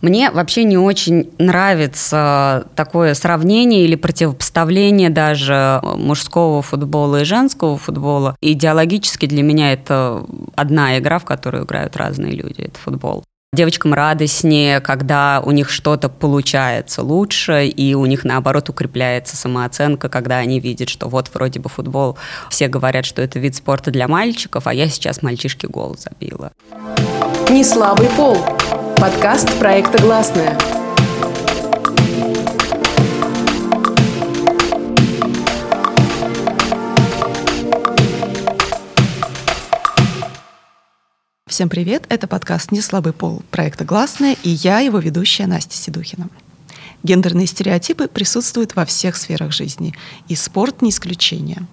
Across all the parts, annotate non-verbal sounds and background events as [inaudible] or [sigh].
Мне вообще не очень нравится такое сравнение или противопоставление даже мужского футбола и женского футбола. Идеологически для меня это одна игра, в которую играют разные люди. Это футбол. Девочкам радостнее, когда у них что-то получается лучше, и у них, наоборот, укрепляется самооценка, когда они видят, что вот вроде бы футбол, все говорят, что это вид спорта для мальчиков, а я сейчас мальчишке гол забила. Не слабый пол. Подкаст проекта «Гласная». Всем привет! Это подкаст «Не слабый пол» проекта «Гласная» и я, его ведущая Настя Седухина. Гендерные стереотипы присутствуют во всех сферах жизни, и спорт не исключение.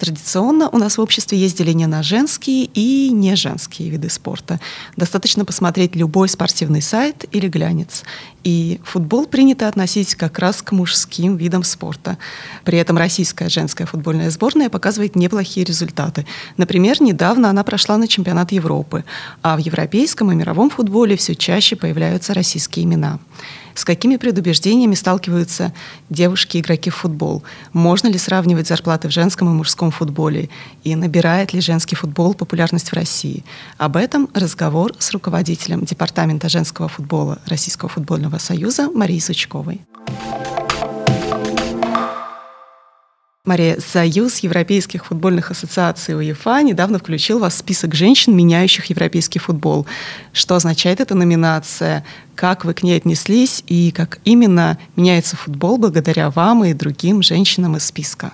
Традиционно у нас в обществе есть деление на женские и не женские виды спорта. Достаточно посмотреть любой спортивный сайт или глянец. И футбол принято относить как раз к мужским видам спорта. При этом российская женская футбольная сборная показывает неплохие результаты. Например, недавно она прошла на чемпионат Европы, а в европейском и мировом футболе все чаще появляются российские имена. С какими предубеждениями сталкиваются девушки-игроки в футбол? Можно ли сравнивать зарплаты в женском и мужском футболе? И набирает ли женский футбол популярность в России? Об этом разговор с руководителем Департамента женского футбола Российского футбольного союза Марией Сучковой. Мария, Союз Европейских футбольных ассоциаций УЕФА недавно включил вас в список женщин, меняющих европейский футбол. Что означает эта номинация? Как вы к ней отнеслись? И как именно меняется футбол благодаря вам и другим женщинам из списка?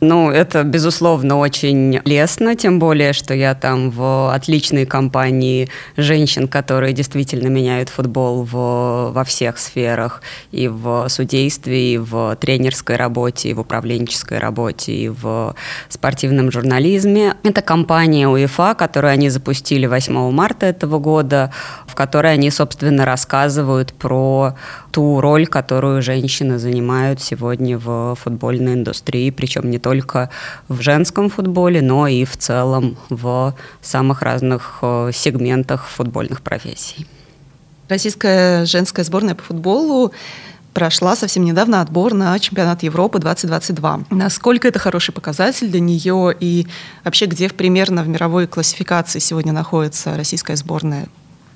Ну, это, безусловно, очень лестно, тем более, что я там в отличной компании женщин, которые действительно меняют футбол в, во всех сферах, и в судействе, и в тренерской работе, и в управленческой работе, и в спортивном журнализме. Это компания УЕФА, которую они запустили 8 марта этого года, в которой они, собственно, рассказывают про ту роль, которую женщины занимают сегодня в футбольной индустрии, причем не только в женском футболе, но и в целом в самых разных э, сегментах футбольных профессий. Российская женская сборная по футболу прошла совсем недавно отбор на чемпионат Европы 2022. Насколько это хороший показатель для нее и вообще где примерно в мировой классификации сегодня находится российская сборная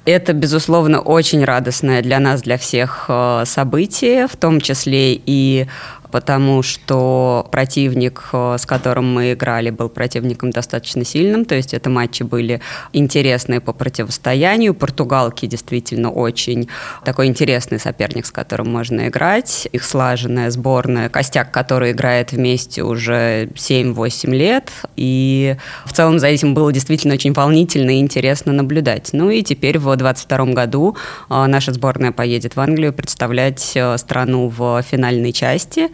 это, безусловно, очень радостное для нас, для всех э, событие, в том числе и потому что противник, э, с которым мы играли, был противником достаточно сильным, то есть это матчи были интересные по противостоянию. Португалки действительно очень такой интересный соперник, с которым можно играть. Их слаженная сборная, костяк, который играет вместе уже 7-8 лет, и в целом за этим было действительно очень волнительно и интересно наблюдать. Ну и теперь в 2022 году э, наша сборная поедет в Англию представлять э, страну в финальной части.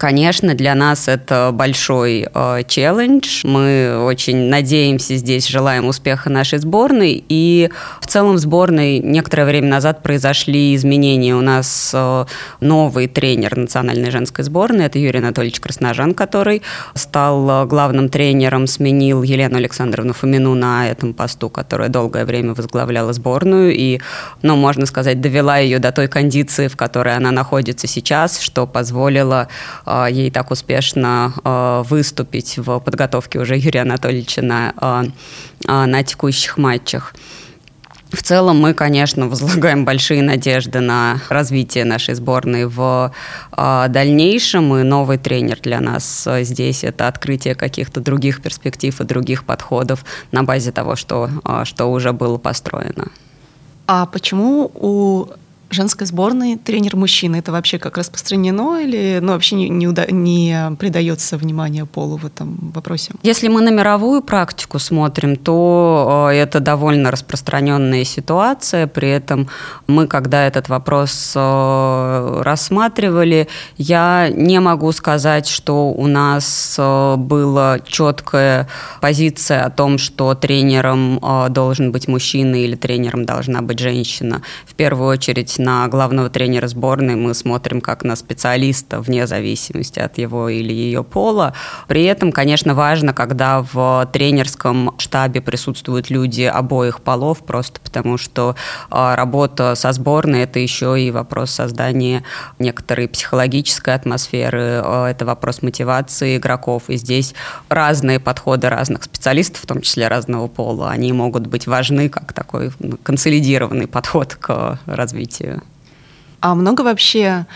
Конечно, для нас это большой э, челлендж. Мы очень надеемся здесь, желаем успеха нашей сборной. И в целом в сборной некоторое время назад произошли изменения. У нас э, новый тренер национальной женской сборной, это Юрий Анатольевич Красножан, который стал э, главным тренером, сменил Елену Александровну Фомину на этом посту, которая долгое время возглавляла сборную. И, ну, можно сказать, довела ее до той кондиции, в которой она находится сейчас, что позволило а, ей так успешно а, выступить в подготовке уже Юрия Анатольевича на, а, на текущих матчах. В целом мы, конечно, [laughs] возлагаем большие надежды на развитие нашей сборной в дальнейшем. И новый тренер для нас здесь это открытие каких-то других перспектив и других подходов на базе того, что, что уже было построено. А почему у женской сборной тренер мужчина. Это вообще как распространено или ну, вообще не, не, уда- не придается внимание полу в этом вопросе? Если мы на мировую практику смотрим, то э, это довольно распространенная ситуация. При этом мы, когда этот вопрос э, рассматривали, я не могу сказать, что у нас э, была четкая позиция о том, что тренером должен быть мужчина или тренером должна быть женщина. В первую очередь на главного тренера сборной, мы смотрим как на специалиста вне зависимости от его или ее пола. При этом, конечно, важно, когда в тренерском штабе присутствуют люди обоих полов, просто потому что а, работа со сборной – это еще и вопрос создания некоторой психологической атмосферы, а, это вопрос мотивации игроков. И здесь разные подходы разных специалистов, в том числе разного пола, они могут быть важны как такой консолидированный подход к развитию. А много вообще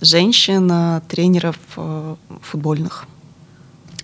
женщин, э, тренеров э, футбольных?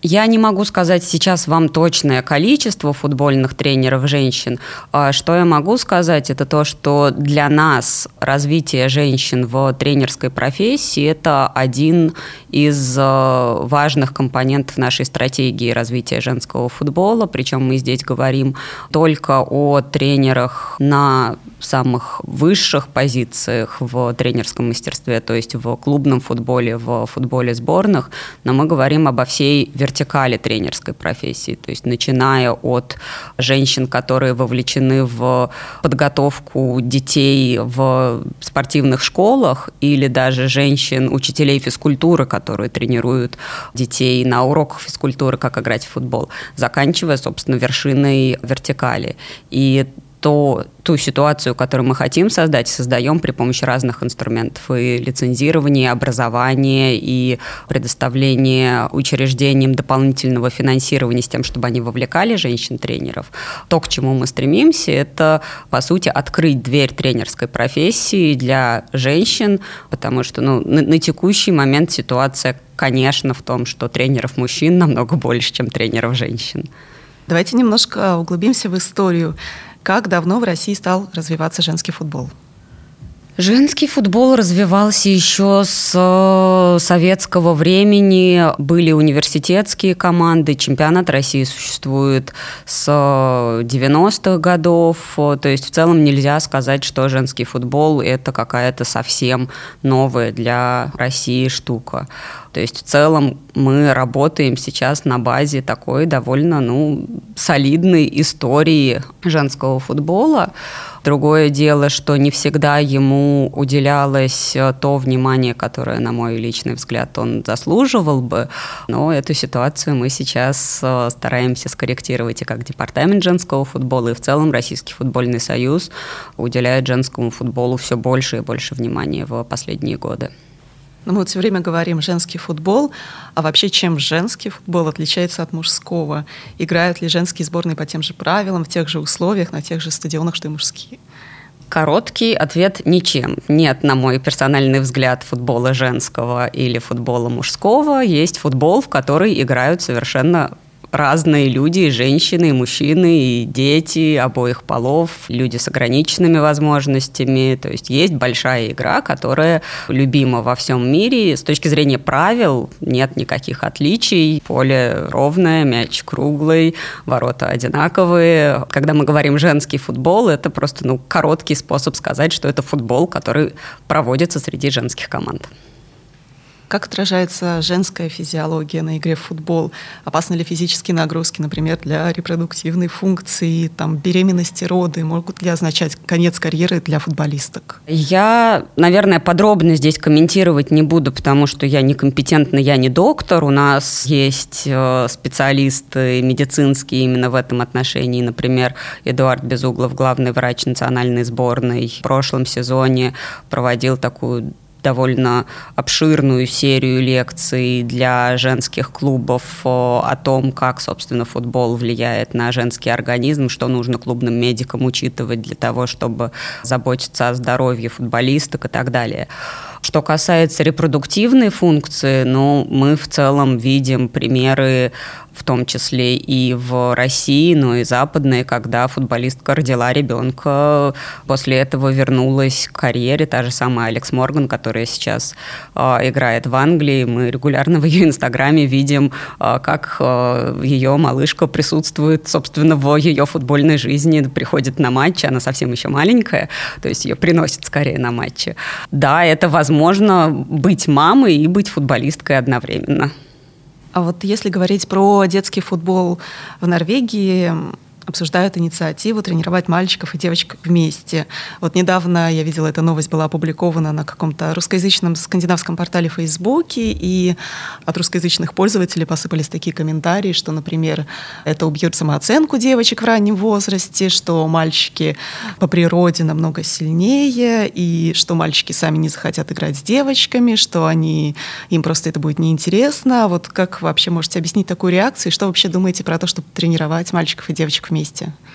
Я не могу сказать сейчас вам точное количество футбольных тренеров женщин. А что я могу сказать, это то, что для нас развитие женщин в тренерской профессии – это один из э, важных компонентов нашей стратегии развития женского футбола. Причем мы здесь говорим только о тренерах на самых высших позициях в тренерском мастерстве, то есть в клубном футболе, в футболе сборных, но мы говорим обо всей вертикали тренерской профессии, то есть начиная от женщин, которые вовлечены в подготовку детей в спортивных школах, или даже женщин, учителей физкультуры, которые тренируют детей на уроках физкультуры, как играть в футбол, заканчивая, собственно, вершиной вертикали. И то, ту ситуацию, которую мы хотим создать, создаем при помощи разных инструментов и лицензирования, и образования, и предоставления учреждениям дополнительного финансирования с тем, чтобы они вовлекали женщин-тренеров. То, к чему мы стремимся, это, по сути, открыть дверь тренерской профессии для женщин, потому что ну, на, на текущий момент ситуация, конечно, в том, что тренеров мужчин намного больше, чем тренеров женщин. Давайте немножко углубимся в историю как давно в России стал развиваться женский футбол? Женский футбол развивался еще с э, советского времени. Были университетские команды. Чемпионат России существует с 90-х годов. То есть в целом нельзя сказать, что женский футбол – это какая-то совсем новая для России штука. То есть в целом мы работаем сейчас на базе такой довольно ну, солидной истории женского футбола. Другое дело, что не всегда ему уделялось э, то внимание, которое, на мой личный взгляд, он заслуживал бы. Но эту ситуацию мы сейчас э, стараемся скорректировать и как департамент женского футбола, и в целом Российский футбольный союз уделяет женскому футболу все больше и больше внимания в последние годы. Но ну, мы вот все время говорим женский футбол, а вообще чем женский футбол отличается от мужского? Играют ли женские сборные по тем же правилам, в тех же условиях, на тех же стадионах, что и мужские? Короткий ответ – ничем. Нет, на мой персональный взгляд, футбола женского или футбола мужского. Есть футбол, в который играют совершенно разные люди, и женщины, и мужчины, и дети обоих полов, люди с ограниченными возможностями. То есть есть большая игра, которая любима во всем мире. С точки зрения правил нет никаких отличий. Поле ровное, мяч круглый, ворота одинаковые. Когда мы говорим женский футбол, это просто ну, короткий способ сказать, что это футбол, который проводится среди женских команд. Как отражается женская физиология на игре в футбол? Опасны ли физические нагрузки, например, для репродуктивной функции, там, беременности, роды? Могут ли означать конец карьеры для футболисток? Я, наверное, подробно здесь комментировать не буду, потому что я некомпетентна, я не доктор. У нас есть э, специалисты медицинские именно в этом отношении. Например, Эдуард Безуглов, главный врач национальной сборной, в прошлом сезоне проводил такую довольно обширную серию лекций для женских клубов о том, как, собственно, футбол влияет на женский организм, что нужно клубным медикам учитывать для того, чтобы заботиться о здоровье футболисток и так далее. Что касается репродуктивной функции, ну, мы в целом видим примеры в том числе и в России, но и западные, когда футболистка родила ребенка, после этого вернулась к карьере, та же самая Алекс Морган, которая сейчас э, играет в Англии. Мы регулярно [laughs] в ее инстаграме видим, э, как э, ее малышка присутствует, собственно, в ее футбольной жизни, приходит на матчи, она совсем еще маленькая, то есть ее приносят скорее на матчи. Да, это возможно быть мамой и быть футболисткой одновременно. А вот если говорить про детский футбол в Норвегии, обсуждают инициативу тренировать мальчиков и девочек вместе. Вот недавно я видела, эта новость была опубликована на каком-то русскоязычном скандинавском портале Фейсбуке, и от русскоязычных пользователей посыпались такие комментарии, что, например, это убьет самооценку девочек в раннем возрасте, что мальчики по природе намного сильнее, и что мальчики сами не захотят играть с девочками, что они, им просто это будет неинтересно. Вот как вообще можете объяснить такую реакцию, и что вообще думаете про то, чтобы тренировать мальчиков и девочек вместе?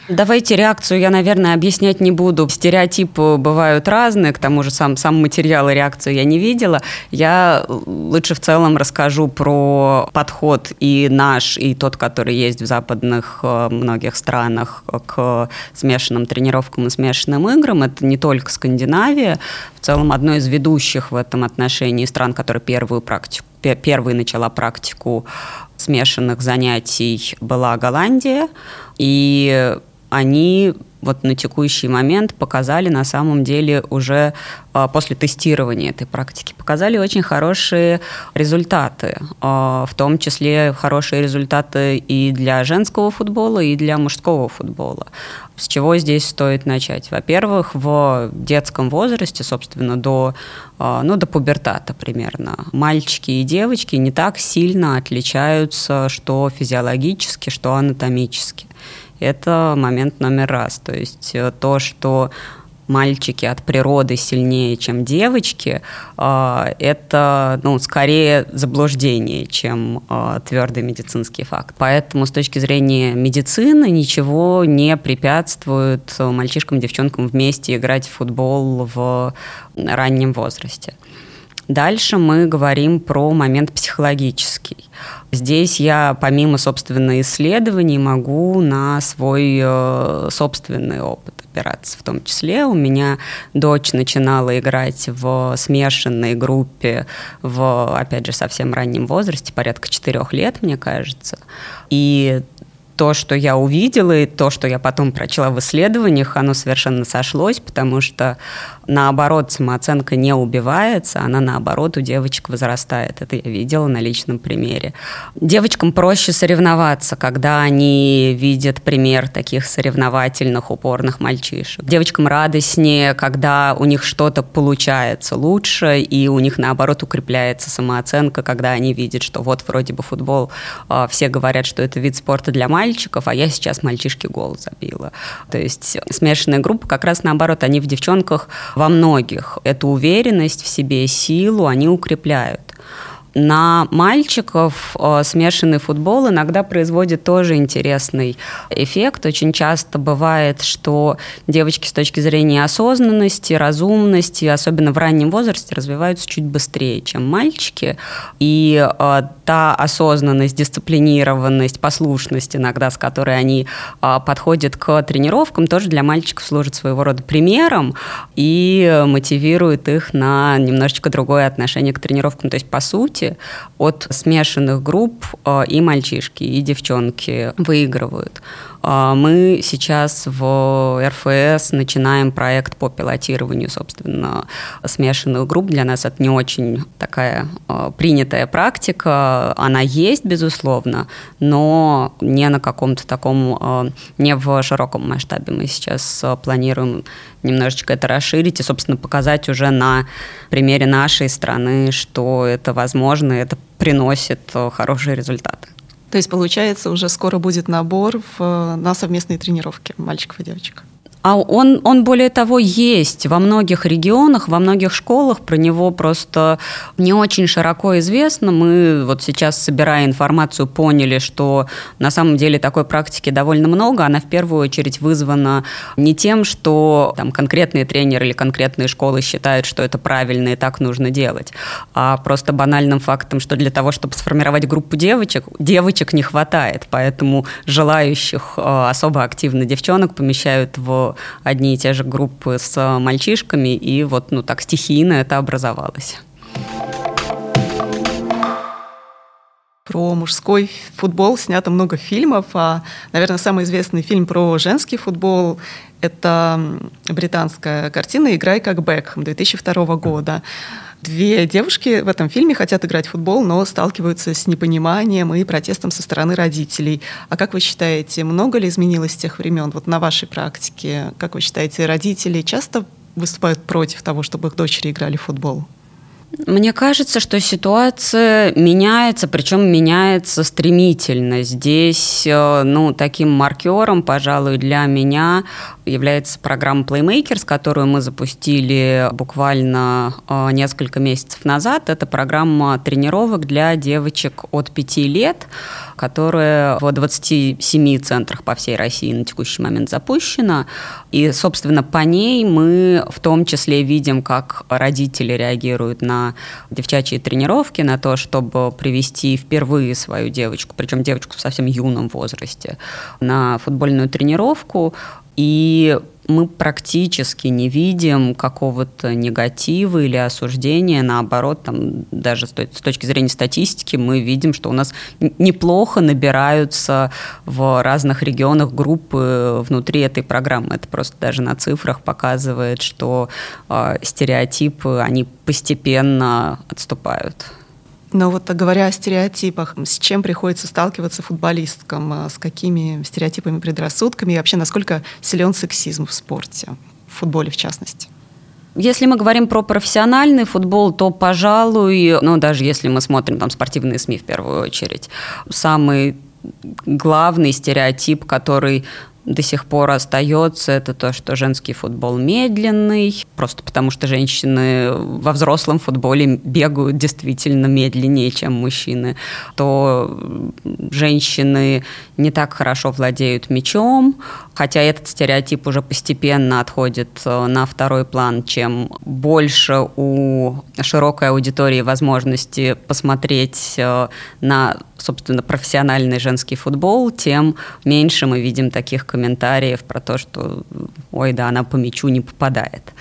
Давайте реакцию я, наверное, объяснять не буду. Стереотипы бывают разные, к тому же сам, сам материал и реакцию я не видела. Я лучше в целом расскажу про подход и наш, и тот, который есть в западных э, многих странах к смешанным тренировкам и смешанным играм. Это не только Скандинавия, в целом одно из ведущих в этом отношении стран, которая первую практику первой начала практику смешанных занятий была Голландия, и они вот на текущий момент показали на самом деле уже а, после тестирования этой практики, показали очень хорошие результаты, а, в том числе хорошие результаты и для женского футбола, и для мужского футбола. С чего здесь стоит начать? Во-первых, в детском возрасте, собственно, до, а, ну, до пубертата примерно, мальчики и девочки не так сильно отличаются, что физиологически, что анатомически. Это момент номер раз. То есть э, то, что мальчики от природы сильнее, чем девочки, э, это ну, скорее заблуждение, чем э, твердый медицинский факт. Поэтому с точки зрения медицины ничего не препятствует мальчишкам и девчонкам вместе играть в футбол в раннем возрасте. Дальше мы говорим про момент психологический. Здесь я, помимо, собственно, исследований, могу на свой э, собственный опыт опираться. В том числе у меня дочь начинала играть в смешанной группе в, опять же, совсем раннем возрасте, порядка четырех лет, мне кажется. И то, что я увидела, и то, что я потом прочла в исследованиях, оно совершенно сошлось, потому что наоборот, самооценка не убивается, она наоборот у девочек возрастает. Это я видела на личном примере. Девочкам проще соревноваться, когда они видят пример таких соревновательных, упорных мальчишек. Девочкам радостнее, когда у них что-то получается лучше, и у них наоборот укрепляется самооценка, когда они видят, что вот вроде бы футбол, а, все говорят, что это вид спорта для мальчиков, а я сейчас мальчишке гол забила. То есть смешанная группа как раз наоборот, они в девчонках во многих эту уверенность в себе, силу они укрепляют. На мальчиков э, смешанный футбол иногда производит тоже интересный эффект. Очень часто бывает, что девочки с точки зрения осознанности, разумности, особенно в раннем возрасте, развиваются чуть быстрее, чем мальчики. И э, та осознанность, дисциплинированность, послушность иногда, с которой они э, подходят к тренировкам, тоже для мальчиков служит своего рода примером и мотивирует их на немножечко другое отношение к тренировкам. То есть, по сути, сути, от смешанных групп э, и мальчишки, и девчонки выигрывают. А, мы сейчас в РФС начинаем проект по пилотированию, собственно, смешанных групп. Для нас это не очень такая а, принятая практика. Она есть, безусловно, но не на каком-то таком, не в широком масштабе. Мы сейчас планируем немножечко это расширить и, собственно, показать уже на примере нашей страны, что это возможно, и это приносит хорошие результаты. То есть, получается, уже скоро будет набор в, на совместные тренировки мальчиков и девочек. А он, он более того есть во многих регионах, во многих школах, про него просто не очень широко известно. Мы вот сейчас, собирая информацию, поняли, что на самом деле такой практики довольно много. Она в первую очередь вызвана не тем, что там, конкретные тренеры или конкретные школы считают, что это правильно и так нужно делать, а просто банальным фактом, что для того, чтобы сформировать группу девочек, девочек не хватает, поэтому желающих э, особо активно девчонок помещают в одни и те же группы с мальчишками, и вот ну так стихийно это образовалось. Про мужской футбол снято много фильмов, а, наверное, самый известный фильм про женский футбол – это британская картина «Играй как Бекхэм» 2002 года. Две девушки в этом фильме хотят играть в футбол, но сталкиваются с непониманием и протестом со стороны родителей. А как вы считаете, много ли изменилось с тех времен вот на вашей практике? Как вы считаете, родители часто выступают против того, чтобы их дочери играли в футбол? Мне кажется, что ситуация меняется, причем меняется стремительно. Здесь, э, ну, таким маркером, пожалуй, для меня является программа Playmakers, которую мы запустили буквально э, несколько месяцев назад. Это программа тренировок для девочек от 5 лет, которая в 27 центрах по всей России на текущий момент запущена. И, собственно, по ней мы в том числе видим, как родители реагируют на девчачьи тренировки, на то, чтобы привести впервые свою девочку, причем девочку в совсем юном возрасте, на футбольную тренировку. И мы практически не видим какого-то негатива или осуждения. Наоборот, там, даже с точки зрения статистики мы видим, что у нас неплохо набираются в разных регионах группы внутри этой программы. Это просто даже на цифрах показывает, что э, стереотипы, они постепенно отступают. Но вот говоря о стереотипах, с чем приходится сталкиваться футболисткам, а с какими стереотипами, предрассудками и вообще насколько силен сексизм в спорте, в футболе в частности? Если мы говорим про профессиональный футбол, то, пожалуй, ну, даже если мы смотрим там спортивные СМИ в первую очередь, самый главный стереотип, который до сих пор остается, это то, что женский футбол медленный, просто потому что женщины во взрослом футболе бегают действительно медленнее, чем мужчины, то женщины не так хорошо владеют мячом, хотя этот стереотип уже постепенно отходит э, на второй план, чем больше у широкой аудитории возможности посмотреть э, на собственно, профессиональный женский футбол, тем меньше мы видим таких комментариев про то, что, ой, да, она по мячу не попадает.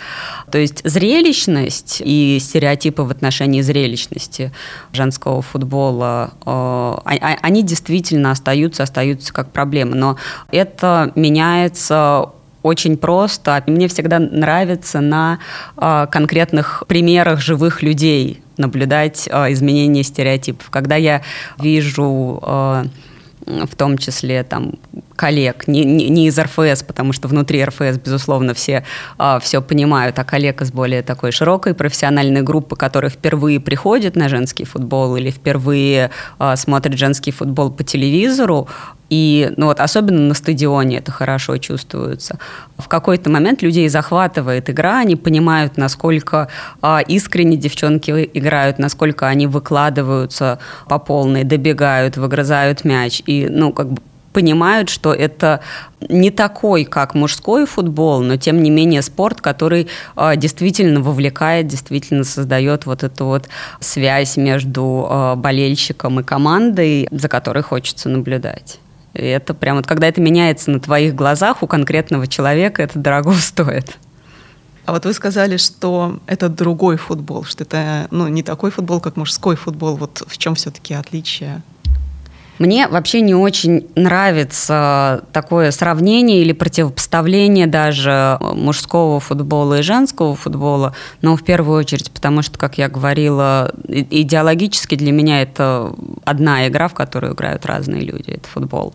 То есть зрелищность и стереотипы в отношении зрелищности женского футбола, э, а, а, они действительно остаются, остаются как проблема, но это меняется очень просто. Мне всегда нравится на э, конкретных примерах живых людей наблюдать э, изменения стереотипов. Когда я вижу э, в том числе там коллег, не, не, не из РФС, потому что внутри РФС, безусловно, все, а, все понимают, а коллег из более такой широкой профессиональной группы, которые впервые приходят на женский футбол или впервые а, смотрят женский футбол по телевизору, и ну вот, особенно на стадионе это хорошо чувствуется. В какой-то момент людей захватывает игра, они понимают, насколько а, искренне девчонки играют, насколько они выкладываются по полной, добегают, выгрызают мяч. И ну, как бы понимают, что это не такой, как мужской футбол, но тем не менее спорт, который э, действительно вовлекает, действительно создает вот эту вот связь между э, болельщиком и командой, за которой хочется наблюдать. И это прям вот, когда это меняется на твоих глазах у конкретного человека, это дорого [laughs] стоит. А вот вы сказали, что это другой футбол, что это ну, не такой футбол, как мужской футбол. Вот в чем все-таки отличие? Мне вообще не очень нравится такое сравнение или противопоставление даже мужского футбола и женского футбола, но в первую очередь, потому что, как я говорила, идеологически для меня это одна игра, в которую играют разные люди, это футбол.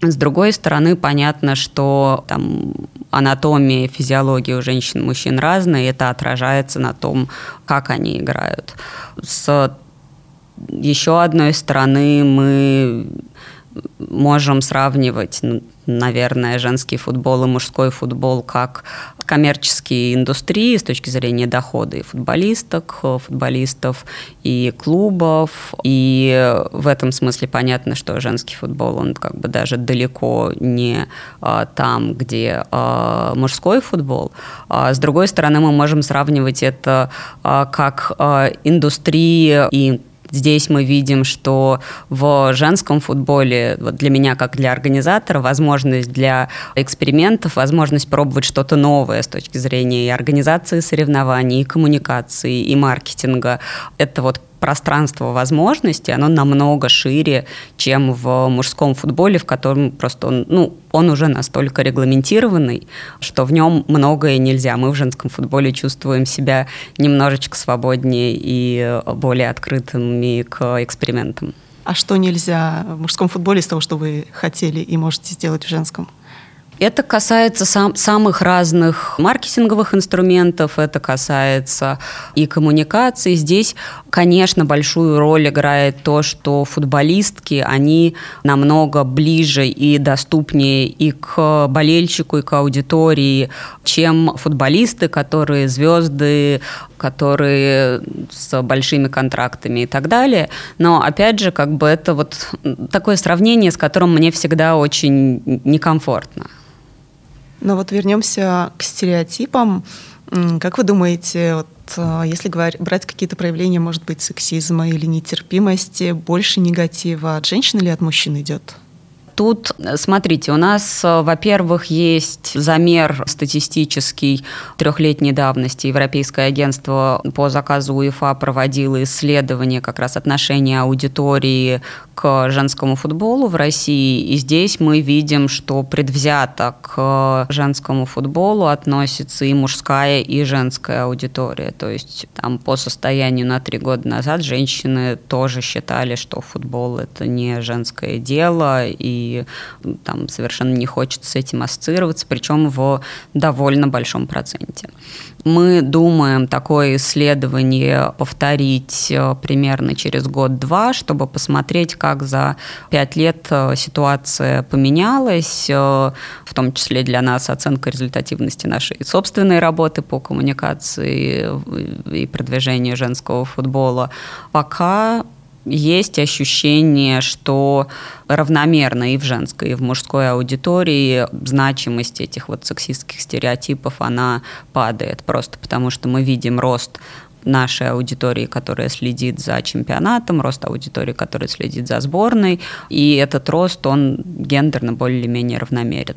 С другой стороны, понятно, что там анатомия, физиология у женщин и мужчин разные, и это отражается на том, как они играют. С еще одной стороны мы можем сравнивать, наверное, женский футбол и мужской футбол как коммерческие индустрии с точки зрения дохода и футболисток, футболистов и клубов. И в этом смысле понятно, что женский футбол, он как бы даже далеко не а, там, где а, мужской футбол. А, с другой стороны, мы можем сравнивать это а, как а, индустрии и Здесь мы видим, что в женском футболе, вот для меня как для организатора, возможность для экспериментов, возможность пробовать что-то новое с точки зрения и организации соревнований, и коммуникации, и маркетинга. Это вот пространство возможностей, оно намного шире, чем в мужском футболе, в котором просто он, ну, он уже настолько регламентированный, что в нем многое нельзя. Мы в женском футболе чувствуем себя немножечко свободнее и более открытыми к экспериментам. А что нельзя в мужском футболе из того, что вы хотели и можете сделать в женском? Это касается сам, самых разных маркетинговых инструментов, это касается и коммуникации. Здесь, конечно, большую роль играет то, что футболистки, они намного ближе и доступнее и к болельщику, и к аудитории, чем футболисты, которые звезды, которые с большими контрактами и так далее. Но, опять же, как бы это вот такое сравнение, с которым мне всегда очень некомфортно. Но вот вернемся к стереотипам. Как вы думаете, вот, э, если брать какие-то проявления, может быть, сексизма или нетерпимости, больше негатива от женщин или от мужчин идет? Тут, смотрите, у нас, э, во-первых, есть замер статистический трехлетней давности. Европейское агентство по заказу УЕФА проводило исследование как раз отношения аудитории к женскому футболу в России. И здесь мы видим, что предвзято к женскому футболу относится и мужская, и женская аудитория. То есть там по состоянию на три года назад женщины тоже считали, что футбол это не женское дело, и там совершенно не хочется с этим ассоциироваться, причем в довольно большом проценте. Мы думаем такое исследование повторить э, примерно через год-два, чтобы посмотреть, как за пять лет э, ситуация поменялась, э, в том числе для нас оценка результативности нашей собственной работы по коммуникации и продвижению женского футбола. Пока есть ощущение, что равномерно и в женской, и в мужской аудитории значимость этих вот сексистских стереотипов, она падает просто потому, что мы видим рост нашей аудитории, которая следит за чемпионатом, рост аудитории, которая следит за сборной, и этот рост, он гендерно более-менее равномерен.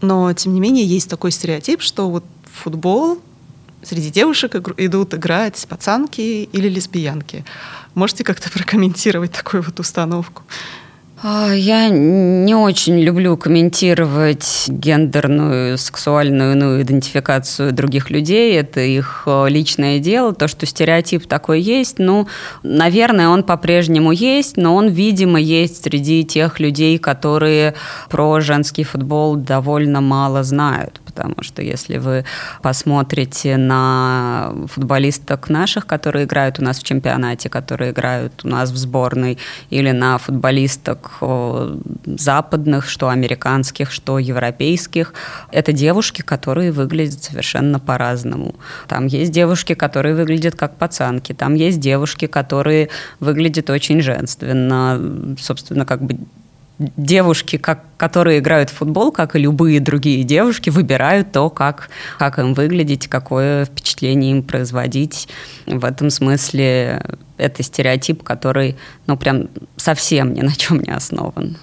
Но, тем не менее, есть такой стереотип, что вот футбол среди девушек идут играть пацанки или лесбиянки. Можете как-то прокомментировать такую вот установку? А, я не очень люблю комментировать гендерную, сексуальную ну, идентификацию других людей. Это их э, личное дело. То, что стереотип такой есть, ну, наверное, он по-прежнему есть, но он, видимо, есть среди тех людей, которые про женский футбол довольно мало знают потому что если вы посмотрите на футболисток наших, которые играют у нас в чемпионате, которые играют у нас в сборной, или на футболисток западных, что американских, что европейских, это девушки, которые выглядят совершенно по-разному. Там есть девушки, которые выглядят как пацанки, там есть девушки, которые выглядят очень женственно, собственно, как бы девушки, как, которые играют в футбол, как и любые другие девушки, выбирают то, как, как им выглядеть, какое впечатление им производить. В этом смысле это стереотип, который ну, прям совсем ни на чем не основан.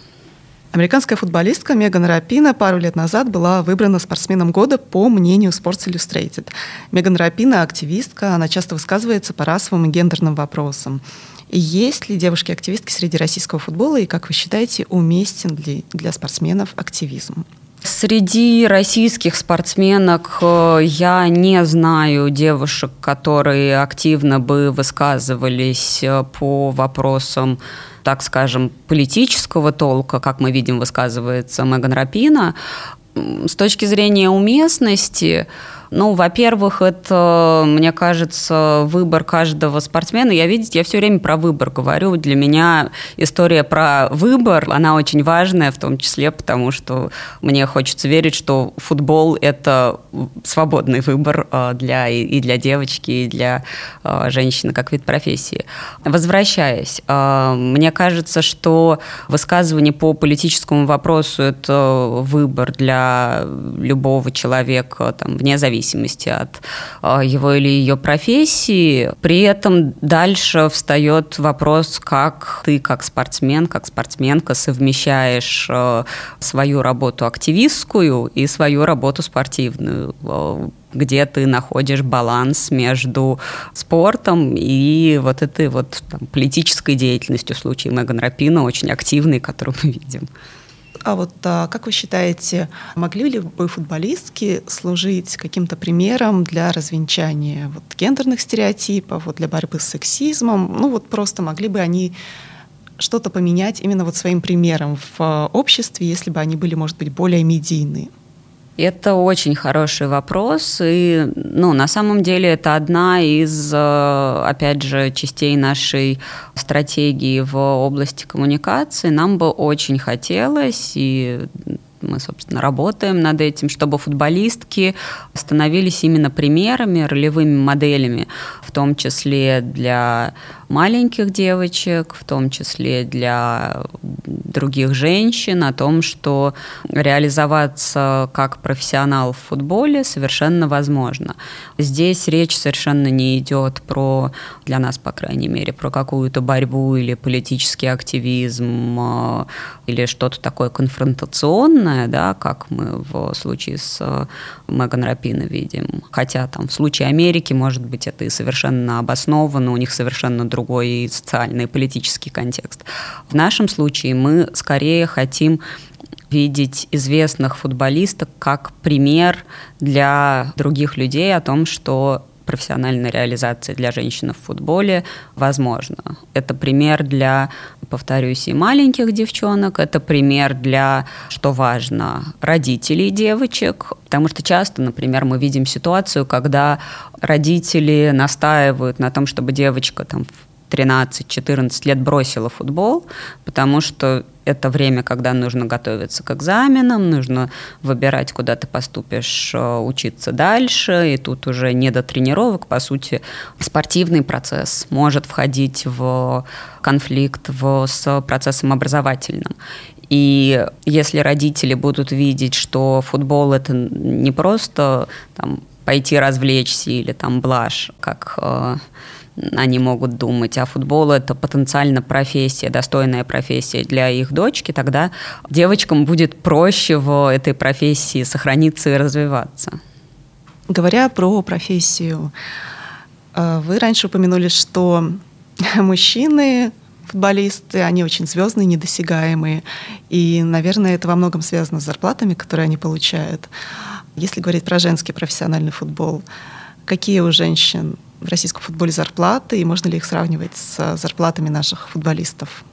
Американская футболистка Меган Рапина пару лет назад была выбрана спортсменом года по мнению Sports Illustrated. Меган Рапина – активистка, она часто высказывается по расовым и гендерным вопросам. Есть ли девушки-активистки среди российского футбола, и, как вы считаете, уместен ли для спортсменов активизм? Среди российских спортсменок э, я не знаю девушек, которые активно бы высказывались э, по вопросам так скажем, политического толка, как мы видим, высказывается Меган Рапина. С точки зрения уместности, ну, во-первых, это, мне кажется, выбор каждого спортсмена. Я, видите, я все время про выбор говорю. Для меня история про выбор, она очень важная, в том числе потому, что мне хочется верить, что футбол – это свободный выбор а, для, и для девочки, и для а, женщины как вид профессии. Возвращаясь, а, мне кажется, что высказывание по политическому вопросу – это выбор для любого человека, там, вне зависимости зависимости от его или ее профессии. При этом дальше встает вопрос, как ты как спортсмен, как спортсменка совмещаешь свою работу активистскую и свою работу спортивную где ты находишь баланс между спортом и вот этой вот там, политической деятельностью в случае Меган Рапина, очень активной, которую мы видим. А вот а, как вы считаете, могли ли бы футболистки служить каким-то примером для развенчания вот, гендерных стереотипов, вот, для борьбы с сексизмом? Ну вот просто могли бы они что-то поменять именно вот своим примером в а, обществе, если бы они были, может быть, более медийные? Это очень хороший вопрос, и, ну, на самом деле это одна из, э, опять же, частей нашей стратегии в области коммуникации. Нам бы очень хотелось, и мы, собственно, работаем над этим, чтобы футболистки становились именно примерами, ролевыми моделями, в том числе для маленьких девочек, в том числе для других женщин, о том, что реализоваться как профессионал в футболе совершенно возможно. Здесь речь совершенно не идет про, для нас, по крайней мере, про какую-то борьбу или политический активизм э, или что-то такое конфронтационное, да, как мы в случае с э, Меган Рапино видим. Хотя там в случае Америки, может быть, это и совершенно обосновано, у них совершенно другой другой социальный политический контекст. В нашем случае мы скорее хотим видеть известных футболисток как пример для других людей о том, что профессиональная реализация для женщин в футболе возможна. Это пример для, повторюсь, и маленьких девчонок, это пример для, что важно, родителей девочек, потому что часто, например, мы видим ситуацию, когда родители настаивают на том, чтобы девочка там 13-14 лет бросила футбол, потому что это время, когда нужно готовиться к экзаменам, нужно выбирать, куда ты поступишь э, учиться дальше, и тут уже не до тренировок, по сути, спортивный процесс может входить в конфликт в, с процессом образовательным. И если родители будут видеть, что футбол это не просто там, пойти развлечься или там блажь, как э, они могут думать, а футбол это потенциально профессия, достойная профессия для их дочки, тогда девочкам будет проще в этой профессии сохраниться и развиваться. Говоря про профессию, э, вы раньше упомянули, что [laughs] мужчины футболисты, они очень звездные, недосягаемые. И, наверное, это во многом связано с зарплатами, которые они получают. Если говорить про женский профессиональный футбол, какие у женщин в российском футболе зарплаты, и можно ли их сравнивать с зарплатами наших футболистов?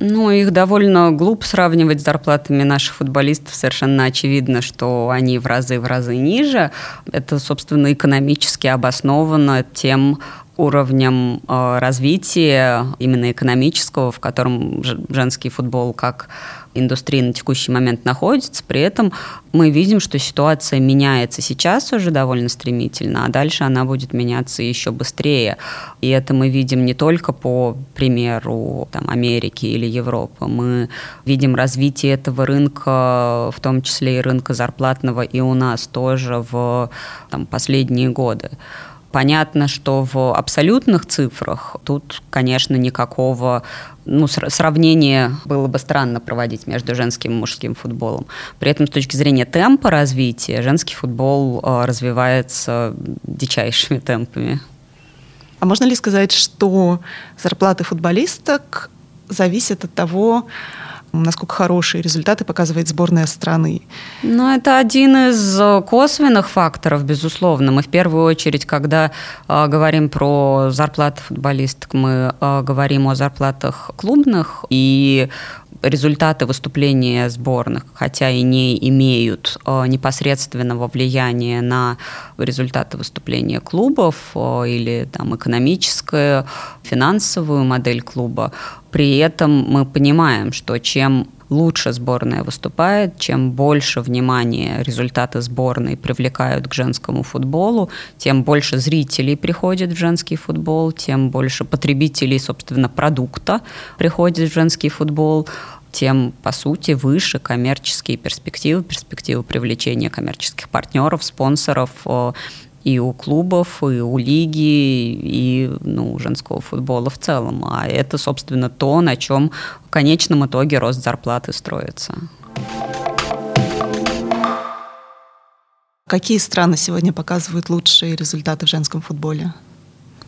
Ну, их довольно глупо сравнивать с зарплатами наших футболистов. Совершенно очевидно, что они в разы в разы ниже. Это, собственно, экономически обосновано тем уровнем э, развития именно экономического, в котором женский футбол как индустрия на текущий момент находится. При этом мы видим, что ситуация меняется сейчас уже довольно стремительно, а дальше она будет меняться еще быстрее. И это мы видим не только по примеру там, Америки или Европы. Мы видим развитие этого рынка, в том числе и рынка зарплатного, и у нас тоже в там, последние годы. Понятно, что в абсолютных цифрах тут, конечно, никакого ну, сравнения было бы странно проводить между женским и мужским футболом. При этом с точки зрения темпа развития женский футбол э, развивается дичайшими темпами. А можно ли сказать, что зарплаты футболисток зависят от того, насколько хорошие результаты показывает сборная страны. Ну, это один из э, косвенных факторов, безусловно. Мы в первую очередь, когда э, говорим про зарплаты футболисток, мы э, говорим о зарплатах клубных, и результаты выступления сборных, хотя и не имеют э, непосредственного влияния на результаты выступления клубов э, или там, экономическую, финансовую модель клуба, при этом мы понимаем, что чем лучше сборная выступает, чем больше внимания результаты сборной привлекают к женскому футболу, тем больше зрителей приходит в женский футбол, тем больше потребителей, собственно, продукта приходит в женский футбол. тем, по сути, выше коммерческие перспективы, перспективы привлечения коммерческих партнеров, спонсоров и у клубов, и у лиги, и ну, женского футбола в целом. А это, собственно, то, на чем в конечном итоге рост зарплаты строится. Какие страны сегодня показывают лучшие результаты в женском футболе?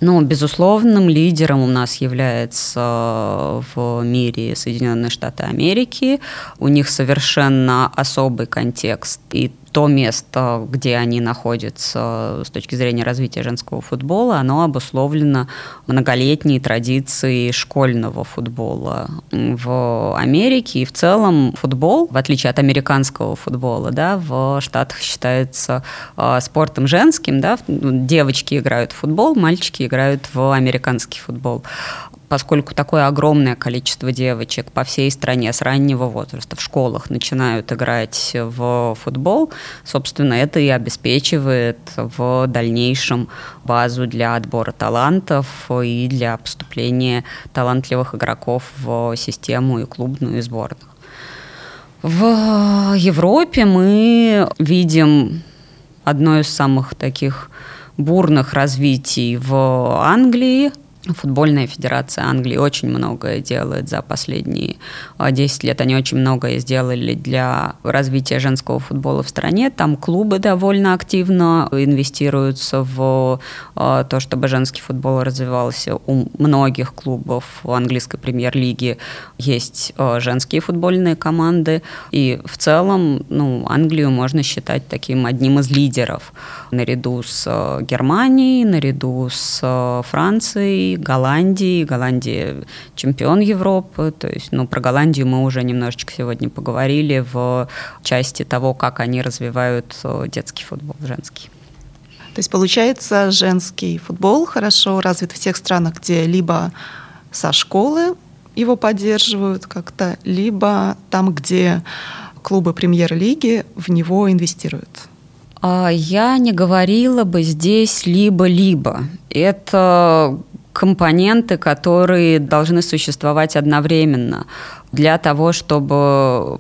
Ну, безусловным лидером у нас является в мире Соединенные Штаты Америки. У них совершенно особый контекст и то место, где они находятся с точки зрения развития женского футбола, оно обусловлено многолетней традицией школьного футбола в Америке. И в целом футбол, в отличие от американского футбола, да, в Штатах считается э, спортом женским. Да, девочки играют в футбол, мальчики играют в американский футбол поскольку такое огромное количество девочек по всей стране с раннего возраста в школах начинают играть в футбол, собственно, это и обеспечивает в дальнейшем базу для отбора талантов и для поступления талантливых игроков в систему и клубную, и сборную. В Европе мы видим одно из самых таких бурных развитий в Англии, Футбольная федерация Англии очень многое делает за последние 10 а, лет. Они очень многое сделали для развития женского футбола в стране. Там клубы довольно активно инвестируются в а, то, чтобы женский футбол развивался. У многих клубов в английской премьер-лиге есть а, женские футбольные команды. И в целом ну, Англию можно считать таким одним из лидеров наряду с Германией, наряду с Францией, Голландии. Голландия чемпион Европы. То есть, ну, про Голландию мы уже немножечко сегодня поговорили в части того, как они развивают э, детский футбол, женский. То есть, получается, женский футбол хорошо развит в тех странах, где либо со школы его поддерживают как-то, либо там, где клубы премьер-лиги в него инвестируют. А я не говорила бы здесь либо-либо. Это компоненты, которые должны существовать одновременно для того, чтобы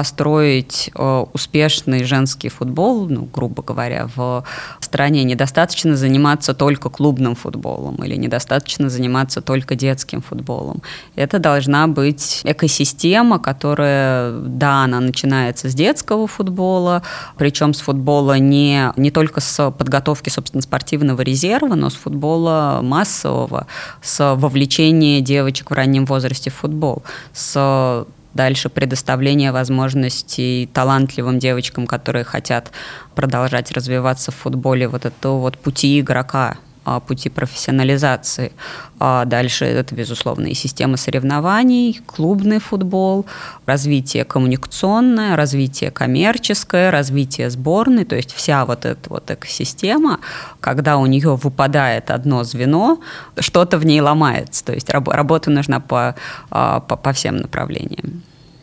построить э, успешный женский футбол, ну, грубо говоря, в стране. Недостаточно заниматься только клубным футболом или недостаточно заниматься только детским футболом. Это должна быть экосистема, которая, да, она начинается с детского футбола, причем с футбола не, не только с подготовки, собственно, спортивного резерва, но с футбола массового, с вовлечения девочек в раннем возрасте в футбол, с дальше предоставление возможностей талантливым девочкам, которые хотят продолжать развиваться в футболе, вот этого вот пути игрока, пути профессионализации. А дальше это, безусловно, и система соревнований, клубный футбол, развитие коммуникационное, развитие коммерческое, развитие сборной, то есть вся вот эта вот экосистема, когда у нее выпадает одно звено, что-то в ней ломается, то есть работа нужна по, а, по, по всем направлениям.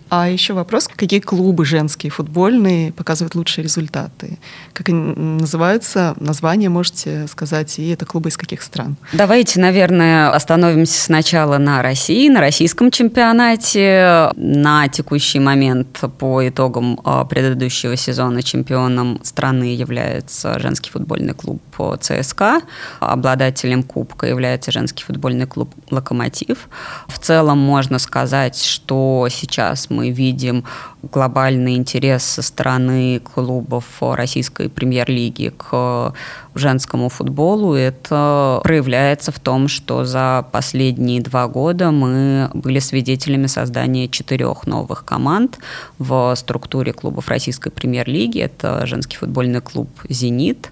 А еще вопрос, какие клубы женские футбольные показывают лучшие результаты? Как они называются? Название можете сказать, и это клубы из каких стран? Давайте, наверное, остановимся сначала на России, на российском чемпионате. На текущий момент по итогам а, предыдущего сезона чемпионом страны является женский футбольный клуб ЦСКА. Обладателем кубка является женский футбольный клуб «Локомотив». В целом можно сказать, что сейчас мы видим глобальный интерес со стороны клубов российской премьер-лиги к женскому футболу. Это проявляется в том, что за последние два года мы были свидетелями создания четырех новых команд в структуре клубов российской премьер-лиги. Это женский футбольный клуб «Зенит»,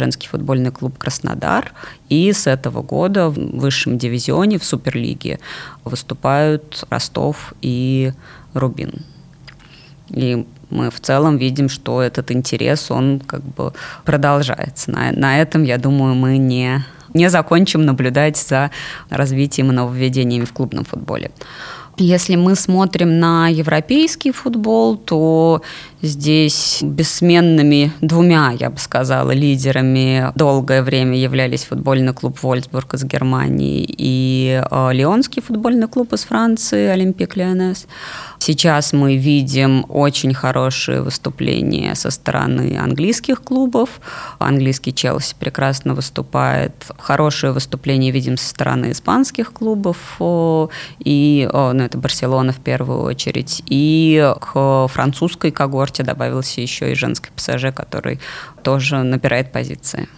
женский футбольный клуб «Краснодар». И с этого года в высшем дивизионе, в Суперлиге, выступают Ростов и Рубин. И мы в целом видим, что этот интерес, он как бы продолжается. На, на этом, я думаю, мы не, не закончим наблюдать за развитием и нововведениями в клубном футболе. Если мы смотрим на европейский футбол, то здесь бессменными двумя, я бы сказала, лидерами долгое время являлись футбольный клуб Вольсбург из Германии и э, Лионский футбольный клуб из Франции, Олимпик Лионес. Сейчас мы видим очень хорошие выступления со стороны английских клубов. Английский Челси прекрасно выступает. Хорошие выступления видим со стороны испанских клубов. И ну, это Барселона в первую очередь. И к французской когорте добавился еще и женский ПСЖ, который тоже набирает позиции.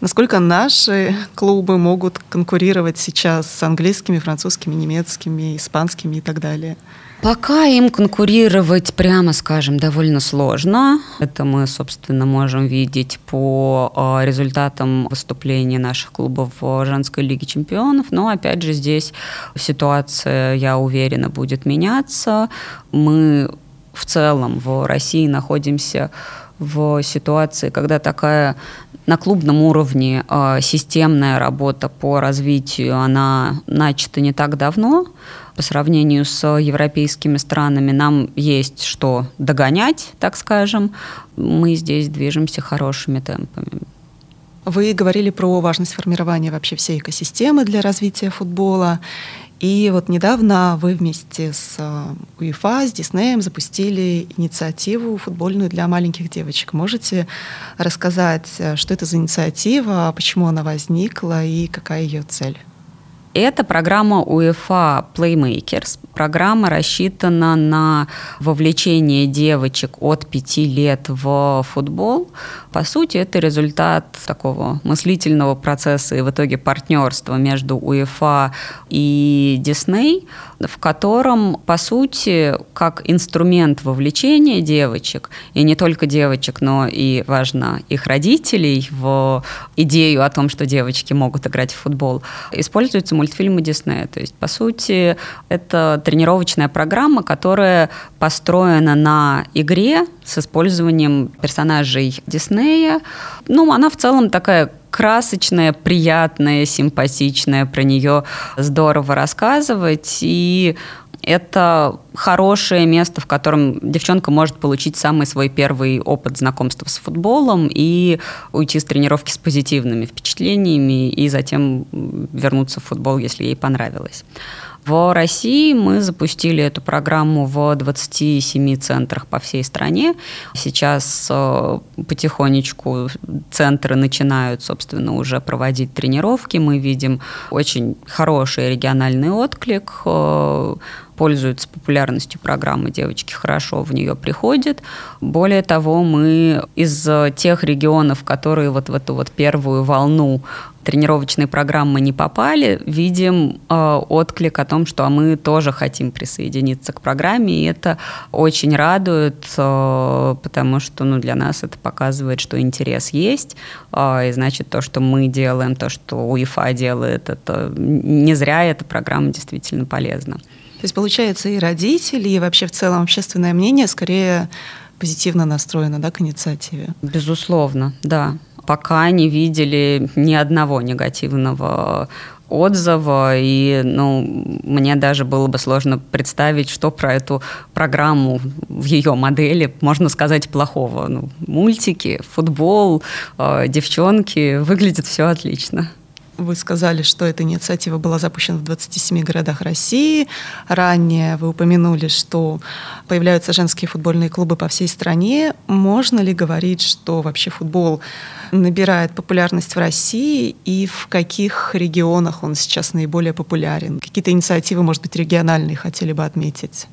Насколько наши клубы могут конкурировать сейчас с английскими, французскими, немецкими, испанскими и так далее? Пока им конкурировать, прямо скажем, довольно сложно. Это мы, собственно, можем видеть по а, результатам выступлений наших клубов в женской лиге чемпионов. Но, опять же, здесь ситуация, я уверена, будет меняться. Мы в целом в России находимся в ситуации, когда такая на клубном уровне э, системная работа по развитию, она начата не так давно. По сравнению с европейскими странами нам есть что догонять, так скажем. Мы здесь движемся хорошими темпами. Вы говорили про важность формирования вообще всей экосистемы для развития футбола. И вот недавно вы вместе с э, УЕФА, с Диснеем запустили инициативу футбольную для маленьких девочек. Можете рассказать, э, что это за инициатива, почему она возникла и какая ее цель? Это программа UEFA Playmakers. Программа рассчитана на вовлечение девочек от 5 лет в футбол. По сути, это результат такого мыслительного процесса и в итоге партнерства между UEFA и Disney, в котором, по сути, как инструмент вовлечения девочек, и не только девочек, но и, важно, их родителей в идею о том, что девочки могут играть в футбол, используется мультфильмы Диснея. То есть, по сути, это тренировочная программа, которая построена на игре с использованием персонажей Диснея. Ну, она в целом такая красочная, приятная, симпатичная, про нее здорово рассказывать. И это хорошее место, в котором девчонка может получить самый свой первый опыт знакомства с футболом и уйти с тренировки с позитивными впечатлениями и затем вернуться в футбол, если ей понравилось. В России мы запустили эту программу в 27 центрах по всей стране. Сейчас э, потихонечку центры начинают, собственно, уже проводить тренировки. Мы видим очень хороший региональный отклик э, пользуются популярностью программы, девочки хорошо в нее приходят. Более того, мы из тех регионов, которые вот в эту вот первую волну тренировочной программы не попали, видим э, отклик о том, что мы тоже хотим присоединиться к программе, и это очень радует, э, потому что ну, для нас это показывает, что интерес есть, э, и значит то, что мы делаем, то, что УЕФА делает, это не зря эта программа действительно полезна. То есть, получается, и родители, и вообще в целом общественное мнение скорее позитивно настроено да, к инициативе. Безусловно, да. Пока не видели ни одного негативного отзыва, и ну, мне даже было бы сложно представить, что про эту программу в ее модели можно сказать плохого. Ну, мультики, футбол, э, девчонки, выглядит все отлично. Вы сказали, что эта инициатива была запущена в 27 городах России. Ранее вы упомянули, что появляются женские футбольные клубы по всей стране. Можно ли говорить, что вообще футбол набирает популярность в России и в каких регионах он сейчас наиболее популярен? Какие-то инициативы, может быть, региональные хотели бы отметить?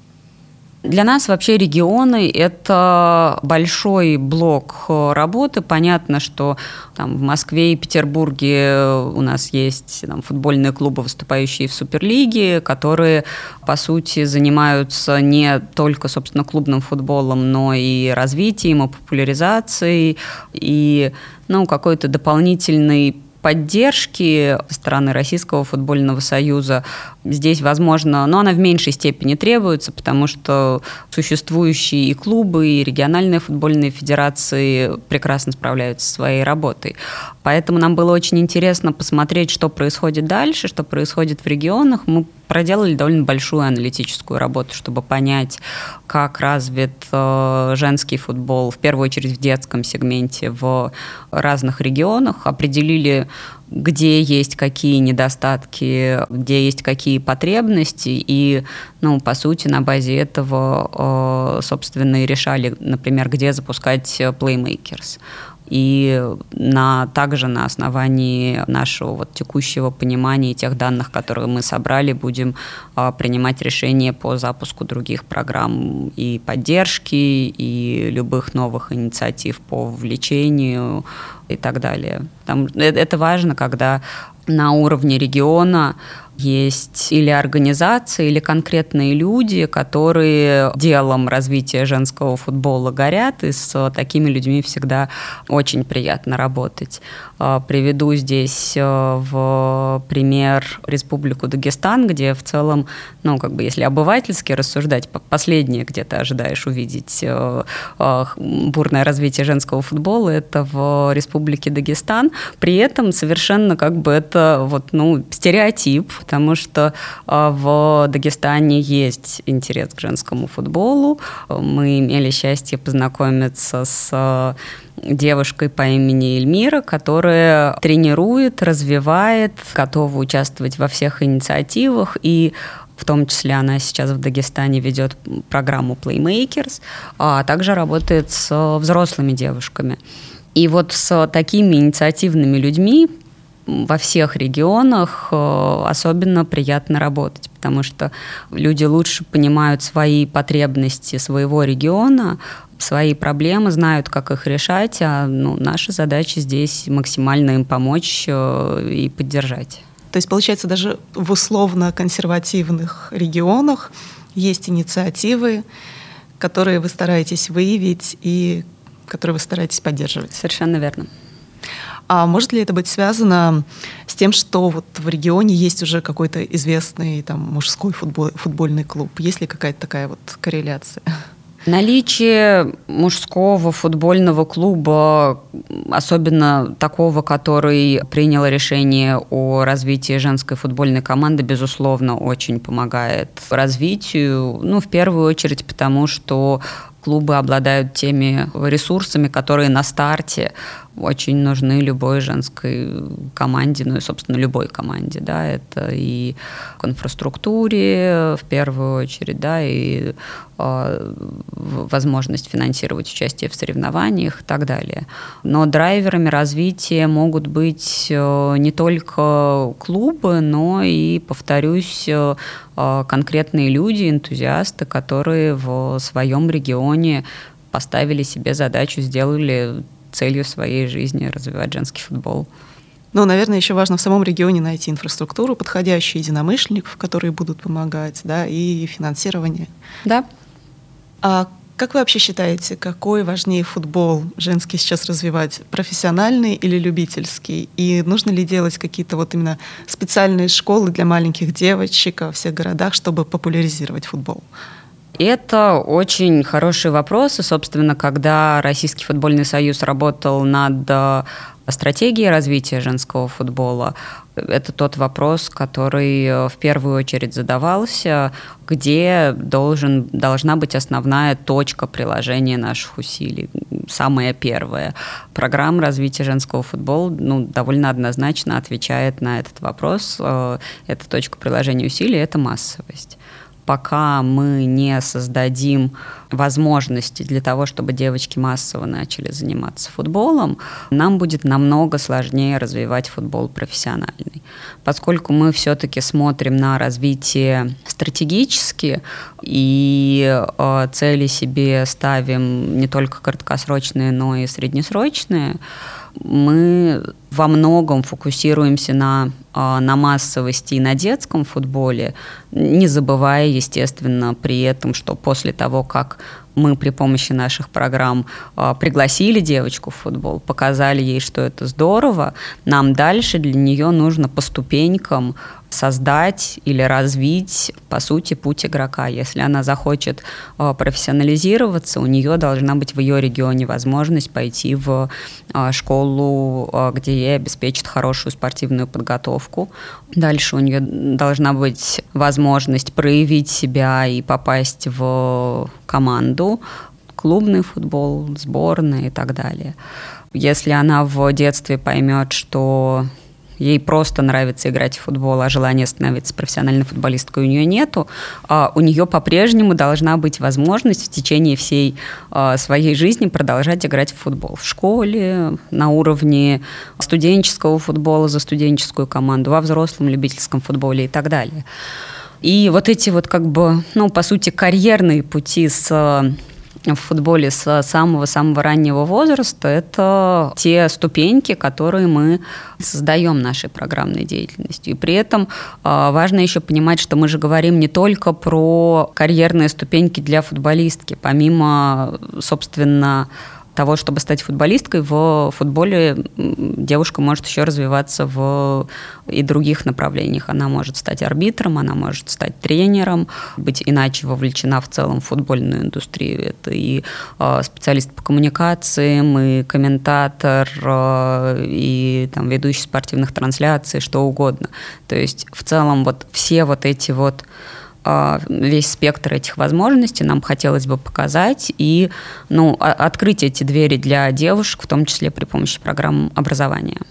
Для нас вообще регионы – это большой блок э, работы. Понятно, что там, в Москве и Петербурге у нас есть там, футбольные клубы, выступающие в Суперлиге, которые, по сути, занимаются не только, собственно, клубным футболом, но и развитием, и популяризацией, и ну, какой-то дополнительной поддержки стороны Российского футбольного союза здесь, возможно, но она в меньшей степени требуется, потому что существующие и клубы, и региональные футбольные федерации прекрасно справляются со своей работой. Поэтому нам было очень интересно посмотреть, что происходит дальше, что происходит в регионах. Мы проделали довольно большую аналитическую работу, чтобы понять, как развит э, женский футбол, в первую очередь в детском сегменте, в разных регионах, определили где есть какие недостатки, где есть какие потребности, и, ну, по сути, на базе этого, э, собственно, и решали, например, где запускать Playmakers и на, также на основании нашего вот текущего понимания тех данных, которые мы собрали, будем а, принимать решения по запуску других программ и поддержки, и любых новых инициатив по вовлечению и так далее. Там, э, это важно, когда на уровне региона есть или организации, или конкретные люди, которые делом развития женского футбола горят, и с такими людьми всегда очень приятно работать. А, приведу здесь э, в пример Республику Дагестан, где в целом, ну, как бы, если обывательски рассуждать, последнее, где ты ожидаешь увидеть э, э, бурное развитие женского футбола, это в Республике Дагестан. При этом совершенно как бы это вот, ну, стереотип, потому что а, в Дагестане есть интерес к женскому футболу. Мы имели счастье познакомиться с а, девушкой по имени Эльмира, которая тренирует, развивает, готова участвовать во всех инициативах и в том числе она сейчас в Дагестане ведет программу Playmakers, а также работает с взрослыми девушками. И вот с такими инициативными людьми во всех регионах э, особенно приятно работать, потому что люди лучше понимают свои потребности своего региона, свои проблемы, знают, как их решать, а ну, наша задача здесь максимально им помочь э, и поддержать. То есть, получается, даже в условно-консервативных регионах есть инициативы, которые вы стараетесь выявить и которые вы стараетесь поддерживать. Совершенно верно. А может ли это быть связано с тем, что вот в регионе есть уже какой-то известный там мужской футбол, футбольный клуб? Есть ли какая-то такая вот корреляция? Наличие мужского футбольного клуба, особенно такого, который принял решение о развитии женской футбольной команды, безусловно, очень помогает развитию. Ну, в первую очередь, потому что клубы обладают теми ресурсами, которые на старте очень нужны любой женской команде, ну и, собственно, любой команде, да, это и к инфраструктуре в первую очередь, да, и э, возможность финансировать участие в соревнованиях и так далее. Но драйверами развития могут быть э, не только клубы, но и, повторюсь, э, конкретные люди, энтузиасты, которые в своем регионе поставили себе задачу, сделали целью своей жизни развивать женский футбол. Ну, наверное, еще важно в самом регионе найти инфраструктуру, подходящую единомышленников, которые будут помогать, да, и финансирование. Да. А как вы вообще считаете, какой важнее футбол женский сейчас развивать, профессиональный или любительский? И нужно ли делать какие-то вот именно специальные школы для маленьких девочек во всех городах, чтобы популяризировать футбол? Это очень хороший вопрос. И, собственно, когда Российский футбольный союз работал над э, стратегией развития женского футбола, это тот вопрос, который э, в первую очередь задавался, где должен, должна быть основная точка приложения наших усилий. Самая первая. Программа развития женского футбола ну, довольно однозначно отвечает на этот вопрос. Э, эта точка приложения усилий – это массовость пока мы не создадим возможности для того, чтобы девочки массово начали заниматься футболом, нам будет намного сложнее развивать футбол профессиональный. Поскольку мы все-таки смотрим на развитие стратегически и э, цели себе ставим не только краткосрочные, но и среднесрочные, мы во многом фокусируемся на, а, на массовости и на детском футболе, не забывая, естественно, при этом, что после того, как мы при помощи наших программ э, пригласили девочку в футбол, показали ей, что это здорово, нам дальше для нее нужно по ступенькам создать или развить, по сути, путь игрока. Если она захочет э, профессионализироваться, у нее должна быть в ее регионе возможность пойти в э, школу, э, где ей обеспечат хорошую спортивную подготовку. Дальше у нее должна быть возможность проявить себя и попасть в команду, клубный футбол, сборная и так далее. Если она в детстве поймет, что ей просто нравится играть в футбол, а желания становиться профессиональной футболисткой у нее нету, а у нее по-прежнему должна быть возможность в течение всей а, своей жизни продолжать играть в футбол. В школе, на уровне студенческого футбола за студенческую команду, во взрослом любительском футболе и так далее. И вот эти вот как бы, ну, по сути, карьерные пути с в футболе с самого-самого раннего возраста, это те ступеньки, которые мы создаем нашей программной деятельностью. И при этом а, важно еще понимать, что мы же говорим не только про карьерные ступеньки для футболистки. Помимо, собственно, того, чтобы стать футболисткой, в футболе девушка может еще развиваться в и других направлениях. Она может стать арбитром, она может стать тренером, быть иначе вовлечена в целом в футбольную индустрию. Это и э, специалист по коммуникациям, и комментатор, э, и там, ведущий спортивных трансляций, что угодно. То есть в целом вот все вот эти вот а, весь спектр этих возможностей нам хотелось бы показать и ну, открыть эти двери для девушек, в том числе при помощи программ образования.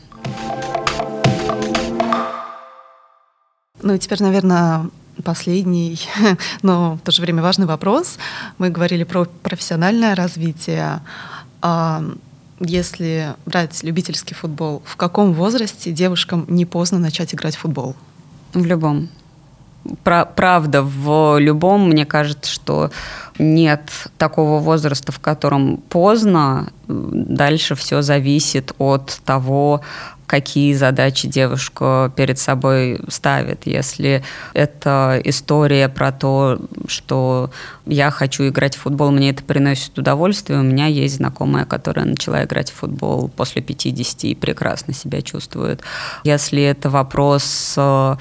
Ну и теперь, наверное, последний, [laughs] но в то же время важный вопрос. Мы говорили про профессиональное развитие. А если брать любительский футбол, в каком возрасте девушкам не поздно начать играть в футбол? В любом правда, в любом, мне кажется, что нет такого возраста, в котором поздно. Дальше все зависит от того, какие задачи девушка перед собой ставит. Если это история про то, что я хочу играть в футбол, мне это приносит удовольствие, у меня есть знакомая, которая начала играть в футбол после 50 и прекрасно себя чувствует. Если это вопрос э,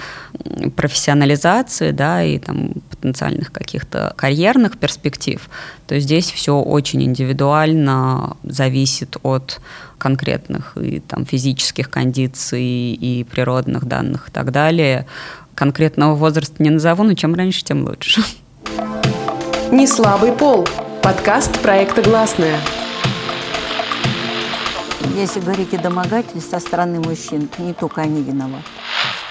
профессионализации, да, и там потенциальных каких-то карьерных перспектив, то здесь все очень индивидуально, зависит от конкретных и там физических кондиций и природных данных и так далее. Конкретного возраста не назову, но чем раньше, тем лучше. Не слабый пол. Подкаст проекта «Гласная». Если говорить о домогательстве со стороны мужчин, не только они виноваты.